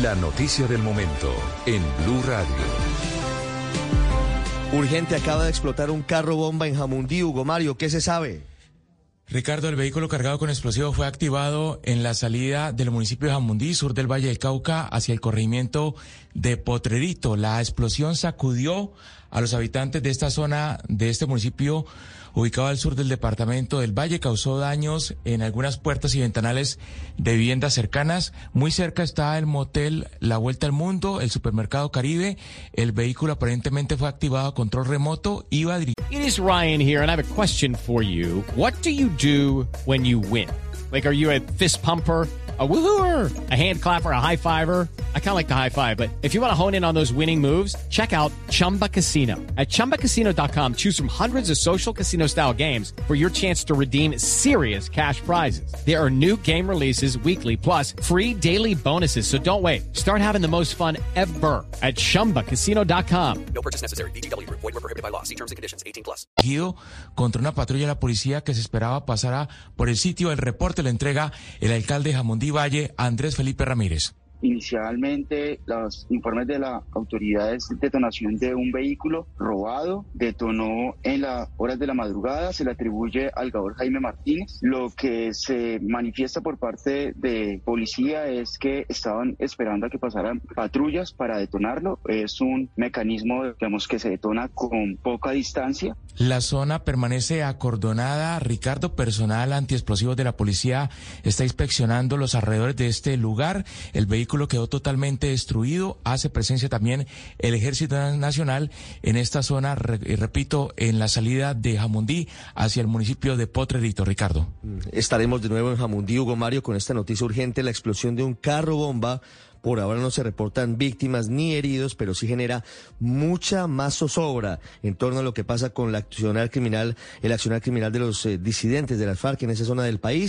La noticia del momento en Blue Radio. Urgente acaba de explotar un carro bomba en Jamundí, Hugo Mario, ¿qué se sabe? Ricardo, el vehículo cargado con explosivos fue activado en la salida del municipio de Jamundí, sur del Valle del Cauca, hacia el corregimiento de Potrerito. La explosión sacudió a los habitantes de esta zona, de este municipio ubicado al sur del departamento del Valle, causó daños en algunas puertas y ventanales de viviendas cercanas. Muy cerca está el motel La Vuelta al Mundo, el supermercado Caribe. El vehículo aparentemente fue activado a control remoto. Iba. It is Ryan here, and I have a question for you. What do you do when you win? Like, are you a fist pumper? a woohooer, a hand clapper, a high fiver. I kind of like the high five, but if you want to hone in on those winning moves, check out Chumba Casino. At ChumbaCasino.com, choose from hundreds of social casino style games for your chance to redeem serious cash prizes. There are new game releases weekly, plus free daily bonuses. So don't wait. Start having the most fun ever at ChumbaCasino.com. No purchase necessary. BGW. Void were prohibited by law. See terms and conditions. 18 plus. Contra una patrulla de la policía que se esperaba pasara por el sitio. El reporte lo entrega el alcalde Jamundí Valle, Andrés Felipe Ramírez. Inicialmente, los informes de la autoridad es detonación de un vehículo robado, detonó en las horas de la madrugada, se le atribuye al gabor Jaime Martínez. Lo que se manifiesta por parte de policía es que estaban esperando a que pasaran patrullas para detonarlo. Es un mecanismo, digamos, que se detona con poca distancia. La zona permanece acordonada. Ricardo, personal antiexplosivos de la policía está inspeccionando los alrededores de este lugar. El vehículo quedó totalmente destruido. Hace presencia también el Ejército Nacional en esta zona, repito, en la salida de Jamundí hacia el municipio de Potrerito. Ricardo. Estaremos de nuevo en Jamundí, Hugo Mario, con esta noticia urgente, la explosión de un carro bomba. Por ahora no se reportan víctimas ni heridos, pero sí genera mucha más zozobra en torno a lo que pasa con la accionar criminal, el accionar criminal de los eh, disidentes de las FARC en esa zona del país.